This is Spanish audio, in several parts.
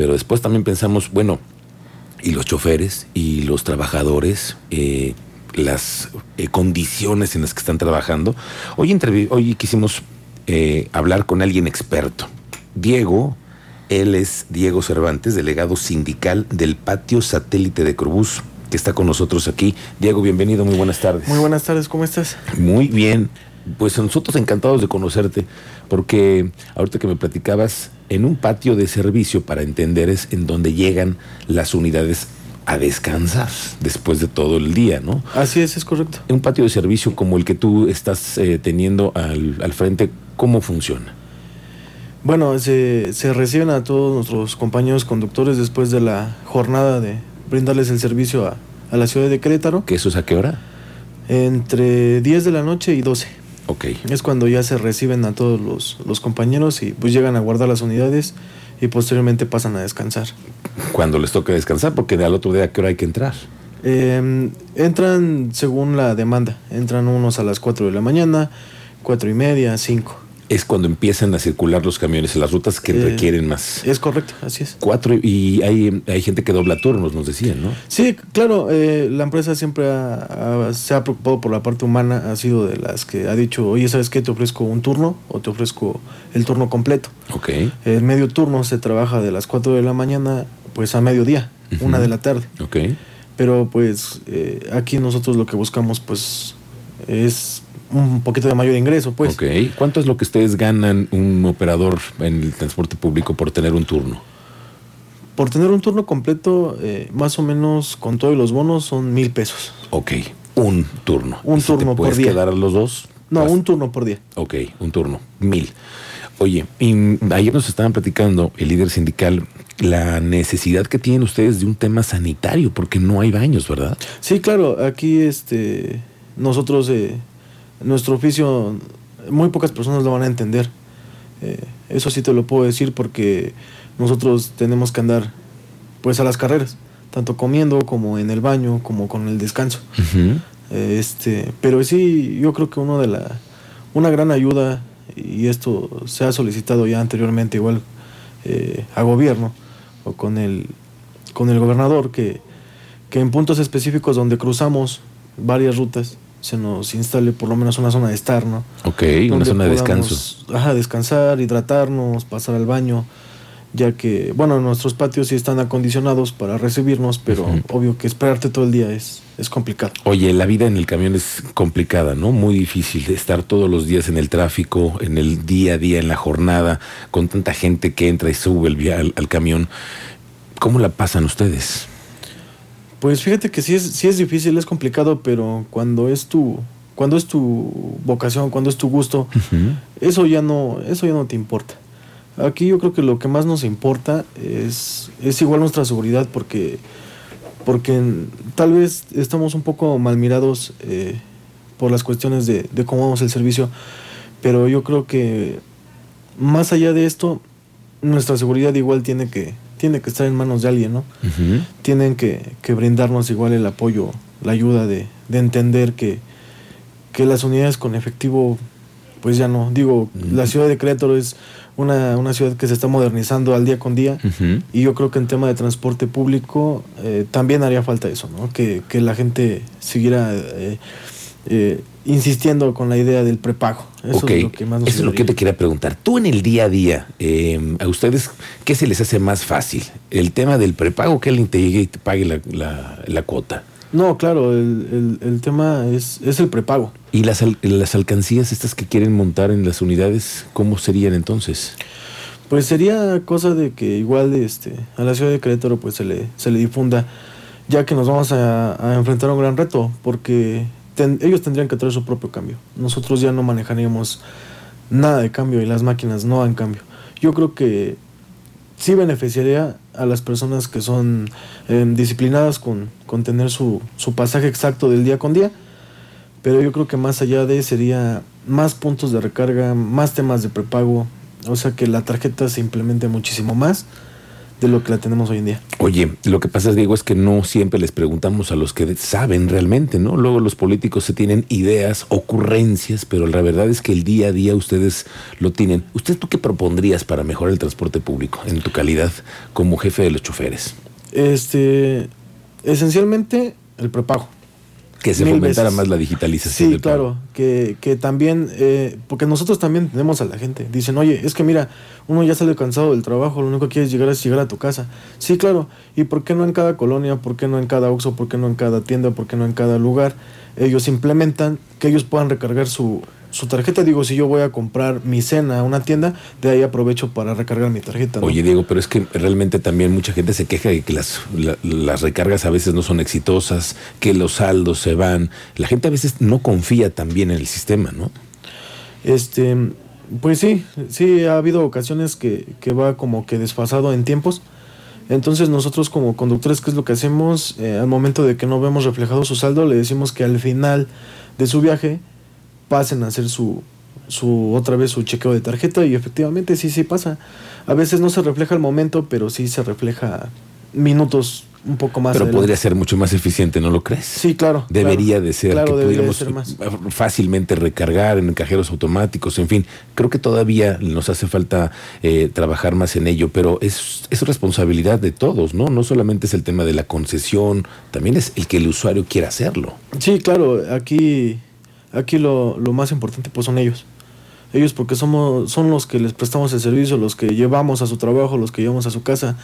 pero después también pensamos, bueno, y los choferes y los trabajadores, eh, las eh, condiciones en las que están trabajando. Hoy, hoy quisimos eh, hablar con alguien experto. Diego, él es Diego Cervantes, delegado sindical del patio satélite de Corbus, que está con nosotros aquí. Diego, bienvenido, muy buenas tardes. Muy buenas tardes, ¿cómo estás? Muy bien. Pues nosotros encantados de conocerte, porque ahorita que me platicabas, en un patio de servicio, para entender, es en donde llegan las unidades a descansar después de todo el día, ¿no? Así es, es correcto. En un patio de servicio como el que tú estás eh, teniendo al, al, frente, ¿cómo funciona? Bueno, se, se reciben a todos nuestros compañeros conductores después de la jornada de brindarles el servicio a, a la ciudad de Querétaro. ¿Qué eso es a qué hora? Entre 10 de la noche y 12. Ok. Es cuando ya se reciben a todos los, los compañeros y pues llegan a guardar las unidades y posteriormente pasan a descansar. Cuando les toca descansar, porque al otro día a qué hora hay que entrar. Eh, entran según la demanda. Entran unos a las 4 de la mañana, cuatro y media, 5. Es cuando empiezan a circular los camiones en las rutas que Eh, requieren más. Es correcto, así es. Cuatro y hay, hay gente que dobla turnos, nos decían, ¿no? Sí, claro, eh, la empresa siempre ha- ha- se ha preocupado por la parte humana, ha sido de las que ha dicho, oye, ¿sabes qué? Te ofrezco un turno o te ofrezco el turno completo. Ok. El medio turno se trabaja de las 4 de la mañana pues a mediodía, una de la tarde. Ok. Pero pues eh, aquí nosotros lo que buscamos pues es un poquito de mayor ingreso, pues. ok. ¿Cuánto es lo que ustedes ganan un operador en el transporte público por tener un turno? Por tener un turno completo, eh, más o menos con todos los bonos son mil pesos. Ok. Un turno. Un ¿Y si te turno por día. quedar a los dos? No, Vas- un turno por día. Ok, un turno. Mil. Oye, y ayer nos estaban platicando el líder sindical la necesidad que tienen ustedes de un tema sanitario, porque no hay baños, ¿verdad? Sí, claro, aquí este nosotros eh, nuestro oficio muy pocas personas lo van a entender. Eh, eso sí te lo puedo decir porque nosotros tenemos que andar pues a las carreras, tanto comiendo como en el baño, como con el descanso. Eh, Este, pero sí, yo creo que uno de la una gran ayuda y esto se ha solicitado ya anteriormente igual eh, a gobierno o con el con el gobernador que, que en puntos específicos donde cruzamos varias rutas se nos instale por lo menos una zona de estar, ¿no? Ok, una zona de descanso. Ajá, descansar, hidratarnos, pasar al baño, ya que, bueno, nuestros patios sí están acondicionados para recibirnos, pero obvio que esperarte todo el día es, es complicado. Oye, la vida en el camión es complicada, ¿no? Muy difícil de estar todos los días en el tráfico, en el día a día, en la jornada, con tanta gente que entra y sube el al, al camión. ¿Cómo la pasan ustedes? Pues fíjate que sí es, sí es difícil, es complicado, pero cuando es tu, cuando es tu vocación, cuando es tu gusto, eso ya no, eso ya no te importa. Aquí yo creo que lo que más nos importa es, es igual nuestra seguridad porque, porque tal vez estamos un poco mal mirados eh, por las cuestiones de, de cómo vamos el servicio, pero yo creo que más allá de esto, nuestra seguridad igual tiene que, tiene que estar en manos de alguien, ¿no? Tienen que, que brindarnos igual el apoyo, la ayuda de, de entender que, que las unidades con efectivo, pues ya no. Digo, la ciudad de Querétaro es una, una ciudad que se está modernizando al día con día. Y yo creo que en tema de transporte público eh, también haría falta eso, ¿no? Que, que la gente siguiera eh, eh, insistiendo con la idea del prepago. Eso es lo que más nos eso es lo que yo te quería preguntar. Tú en el día a día, eh, ¿a ustedes qué se les hace más fácil? ¿El tema del prepago que alguien te llegue y te pague la, la- la cuota? No, claro, el, el- el tema es, es el prepago. ¿Y las, las alcancías estas que quieren montar en las unidades, cómo serían entonces? Pues sería cosa de que igual este, a la ciudad de Querétaro pues se le, se le difunda, ya que nos vamos a, a enfrentar a un gran reto, porque ellos tendrían que traer su propio cambio. Nosotros ya no manejaríamos nada de cambio y las máquinas no dan cambio. Yo creo que sí beneficiaría a las personas que son eh, disciplinadas con, con tener su, su pasaje exacto del día con día, pero yo creo que más allá de sería más puntos de recarga, más temas de prepago, o sea que la tarjeta se implemente muchísimo más de lo que la tenemos hoy en día. Oye, lo que pasa, Diego, es que no siempre les preguntamos a los que saben realmente, ¿no? Luego los políticos se tienen ideas, ocurrencias, pero la verdad es que el día a día ustedes lo tienen. ¿Usted tú qué propondrías para mejorar el transporte público en tu calidad como jefe de los choferes? Este, esencialmente el prepago. Que se fomentara veces. más la digitalización. Sí, del claro, que, que también, eh, porque nosotros también tenemos a la gente. Dicen, oye, es que mira, uno ya sale cansado del trabajo, lo único que quieres llegar es llegar a tu casa. Sí, claro, ¿y por qué no en cada colonia? ¿Por qué no en cada Oxxo? ¿Por qué no en cada tienda? ¿Por qué no en cada lugar? Ellos implementan que ellos puedan recargar su, su tarjeta. Digo, si yo voy a comprar mi cena a una tienda, de ahí aprovecho para recargar mi tarjeta. ¿no? Oye, Diego, pero es que realmente también mucha gente se queja de que las, la- las recargas a veces no son exitosas, que los saldos se van. La gente a veces no confía también en el sistema, ¿no? Este, pues sí, sí, ha habido ocasiones que, que va como que desfasado en tiempos. Entonces nosotros como conductores, ¿qué es lo que hacemos? Eh, al momento de que no vemos reflejado su saldo, le decimos que al final de su viaje pasen a hacer su, su otra vez su chequeo de tarjeta y efectivamente sí, sí pasa. A veces no se refleja el momento, pero sí se refleja minutos un poco más. Pero adelante. podría ser mucho más eficiente, ¿no lo crees? Sí, claro. Debería claro. de ser Claro, que pudiéramos ser más. fácilmente recargar en cajeros automáticos, en fin. Creo que todavía nos hace falta eh, trabajar más en ello, pero es, es responsabilidad de todos, ¿no? No solamente es el tema de la concesión, también es el que el usuario quiera hacerlo. Sí, claro, aquí, aquí lo, lo más importante pues son ellos. Ellos porque somos, son los que les prestamos el servicio, los que llevamos a su trabajo, los que llevamos a su casa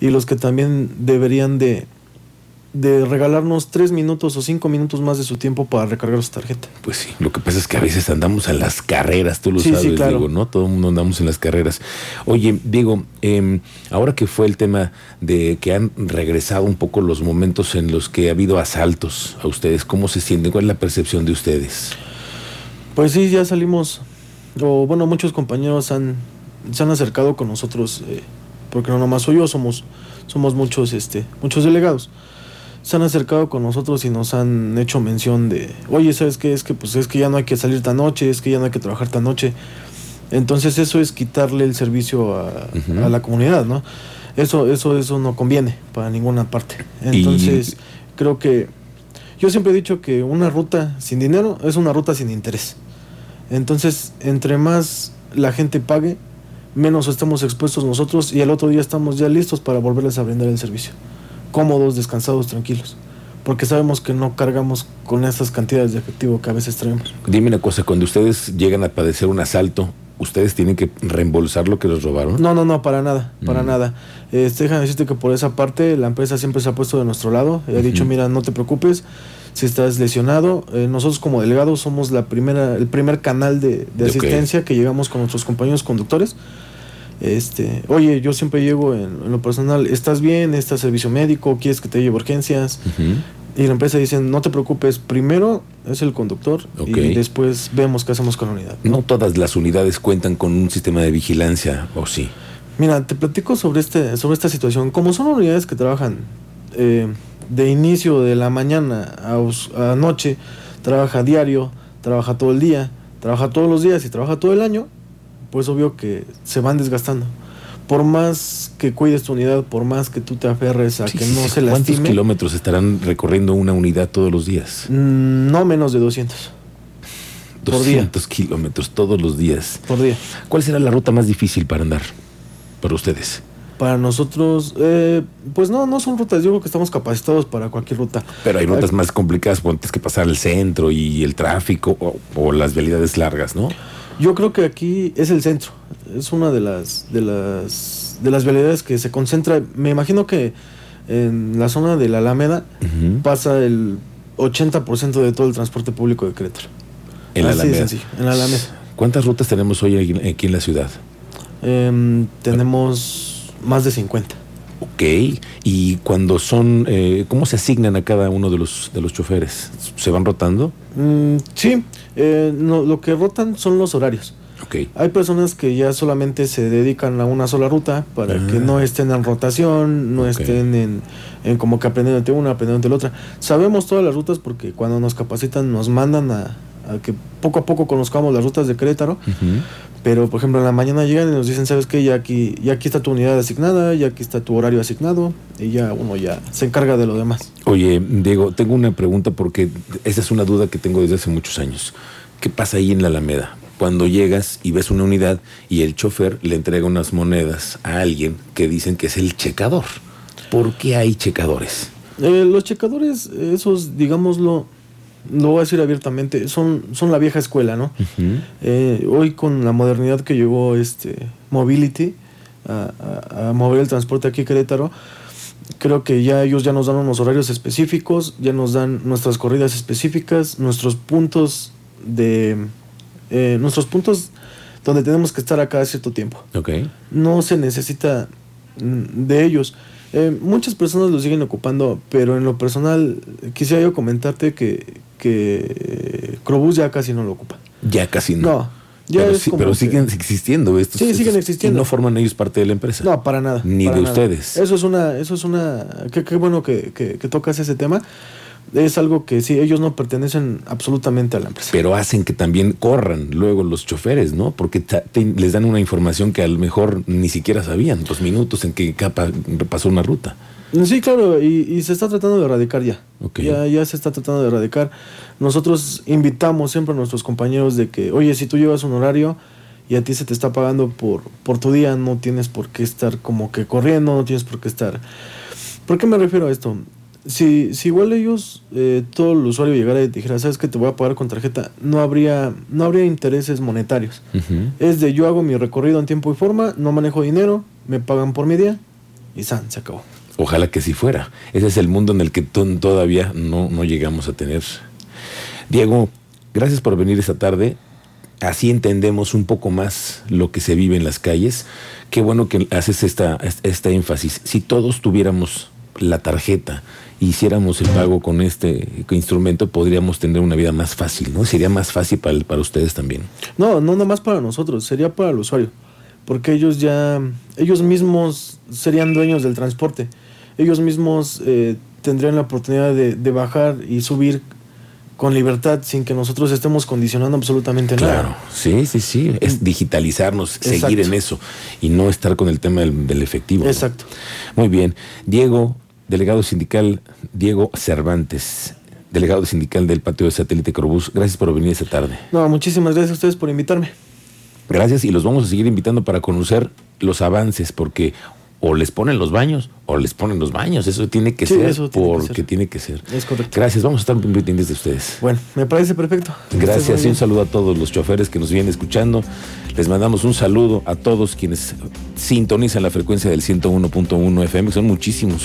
y los que también deberían de, de regalarnos tres minutos o cinco minutos más de su tiempo para recargar su tarjeta. Pues sí, lo que pasa es que a veces andamos en las carreras, tú lo Sí, sí, sabes, claro. Diego, ¿no? Todo el mundo andamos en las carreras. Oye, Diego, eh, ahora que fue el tema de que han regresado un poco los momentos en los que ha habido asaltos a ustedes, ¿cómo se sienten? ¿Cuál es la percepción de ustedes? Pues sí, ya salimos, o bueno, muchos compañeros han, se han acercado con nosotros, eh, porque no nomás soy yo, somos, somos muchos, este, muchos delegados. Se han acercado con nosotros y nos han hecho mención de, oye, ¿sabes qué? Es que pues es que ya no hay que salir tan noche, es que ya no hay que trabajar tan noche. Entonces eso es quitarle el servicio a, la comunidad, ¿no? Eso, eso, eso no conviene para ninguna parte. Entonces, creo que yo siempre he dicho que una ruta sin dinero es una ruta sin interés. Entonces, entre más la gente pague, menos estamos expuestos nosotros y al otro día estamos ya listos para volverles a brindar el servicio. Cómodos, descansados, tranquilos. Porque sabemos que no cargamos con esas cantidades de efectivo que a veces traemos. Dime una cosa, cuando ustedes llegan a padecer un asalto, ¿ustedes tienen que reembolsar lo que les robaron? No, no, no, para nada, para Mm. nada. Este, déjame decirte que por esa parte la empresa siempre se ha puesto de nuestro lado. y Ha dicho, mira, no te preocupes, si estás lesionado, eh, nosotros como delegados somos la primera, el primer canal de, asistencia que llegamos con nuestros compañeros conductores. Este, oye, yo siempre llego en, en lo personal, ¿estás bien? ¿Estás servicio médico? ¿Quieres que te lleve urgencias? Y la empresa dice, no te preocupes, primero es el conductor y después vemos qué hacemos con la unidad. No todas las unidades cuentan con un sistema de vigilancia, ¿o sí? Mira, te platico sobre, este, sobre esta situación. Como son unidades que trabajan eh, de inicio de la mañana a, a noche, trabaja diario, trabaja todo el día, trabaja todos los días y trabaja todo el año, pues obvio que se van desgastando. Por más que cuides tu unidad, por más que tú te aferres a Sí, que no sí. se ¿Cuántos lastime, kilómetros estarán recorriendo una unidad todos los días? mm, no menos de 200 Por día. 200 kilómetros todos los días. por día. ¿Cuál será la ruta más difícil para andar para ustedes? Para nosotros, eh, pues no, no son rutas, yo creo que estamos capacitados para cualquier ruta. Pero hay rutas más complicadas, porque tienes que pasar el centro y el tráfico o, o las vialidades largas, ¿no? Yo creo que aquí es el centro. Es una de las de las de las vialidades que se concentra. Me imagino que en la zona de la Alameda pasa el 80% de todo el transporte público de Querétaro. En la Así Alameda. sencillo, en la Alameda. ¿Cuántas rutas tenemos hoy aquí- aquí en la ciudad? Em, tenemos más de 50. Ok. Y cuando son, eh, ¿cómo se asignan a cada uno de los de los choferes? ¿Se van rotando? Mm, sí, eh, no, lo que rotan son los horarios. Ok. Hay personas que ya solamente se dedican a una sola ruta para Ah. que no estén en rotación, no estén en, en como que aprendiendo entre una, aprendiendo entre la otra. Sabemos todas las rutas porque cuando nos capacitan nos mandan a, a que poco a poco conozcamos las rutas de Querétaro. Pero, por ejemplo, en la mañana llegan y nos dicen, ¿sabes qué? Ya aquí, ya aquí está tu unidad asignada, ya aquí está tu horario asignado, y ya uno ya se encarga de lo demás. Oye, Diego, tengo una pregunta porque esa es una duda que tengo desde hace muchos años. ¿Qué pasa ahí en la Alameda? Cuando llegas y ves una unidad y el chofer le entrega unas monedas a alguien que dicen que es el checador. ¿Por qué hay checadores? Eh, los checadores, esos, digámoslo, lo voy a decir abiertamente, son, son la vieja escuela, ¿no? Eh, hoy con la modernidad que llegó este Mobility a, mover el transporte aquí en Querétaro, creo que ya ellos ya nos dan unos horarios específicos, ya nos dan nuestras corridas específicas, nuestros puntos de... Eh, nuestros puntos donde tenemos que estar a cada cierto tiempo. Okay. No se necesita de ellos. Eh, muchas personas lo siguen ocupando, pero en lo personal quisiera yo comentarte que, que Crobús ya casi no lo ocupa. Ya casi no. No. Ya pero, sí- pero que- siguen existiendo estos. Sí, siguen existiendo. Y no forman ellos parte de la empresa. No, para nada. Ni para de nada. ustedes. Eso es una, eso es una, qué, qué bueno que, que- que tocas ese tema. Es algo que sí, ellos no pertenecen absolutamente a la empresa. Pero hacen que también corran luego los choferes, ¿no? Porque te- les dan una información que a lo mejor ni siquiera sabían, los minutos en que capa pasó una ruta. Sí, claro, y, y se está tratando de erradicar ya. Ya. Ya se está tratando de erradicar. Nosotros invitamos siempre a nuestros compañeros de que, oye, si tú llevas un horario y a ti se te está pagando por, por tu día, no tienes por qué estar como que corriendo, no tienes por qué estar... ¿Por qué me refiero a esto? Si, si igual ellos, eh, todo el usuario llegara y dijera, sabes que te voy a pagar con tarjeta, no habría, no habría intereses monetarios. Es de yo hago mi recorrido en tiempo y forma, no manejo dinero, me pagan por mi día y san, se acabó. Ojalá que sí fuera. Ese es el mundo en el que to- todavía no, no llegamos a tener. Diego, gracias por venir esta tarde. Así entendemos un poco más lo que se vive en las calles. Qué bueno que haces esta, esta énfasis. Si todos tuviéramos la tarjeta hiciéramos el pago con este instrumento, podríamos tener una vida más fácil, ¿no? Sería más fácil para, para ustedes también. No, no nada más para nosotros, sería para el usuario. Porque ellos ya, ellos mismos serían dueños del transporte. Ellos mismos eh, tendrían la oportunidad de, de bajar y subir con libertad sin que nosotros estemos condicionando absolutamente Claro, nada. sí, sí, sí. Es digitalizarnos, seguir en eso y no estar con el tema del, del efectivo. ¿no? Exacto. Muy bien. Diego, delegado sindical, Diego Cervantes, delegado sindical del patio de satélite Corobús, gracias por venir esta tarde. No, muchísimas gracias a ustedes por invitarme. Gracias y los vamos a seguir invitando para conocer los avances, porque o les ponen los baños o les ponen los baños. Eso tiene que Sí, ser eso tiene que porque ser. tiene que ser. Es correcto. Gracias, vamos a estar muy pendientes de ustedes. Bueno, me parece perfecto. Gracias y un saludo a todos los choferes que nos vienen escuchando. Les mandamos un saludo a todos quienes sintonizan la frecuencia del 101.1 FM, que son muchísimos.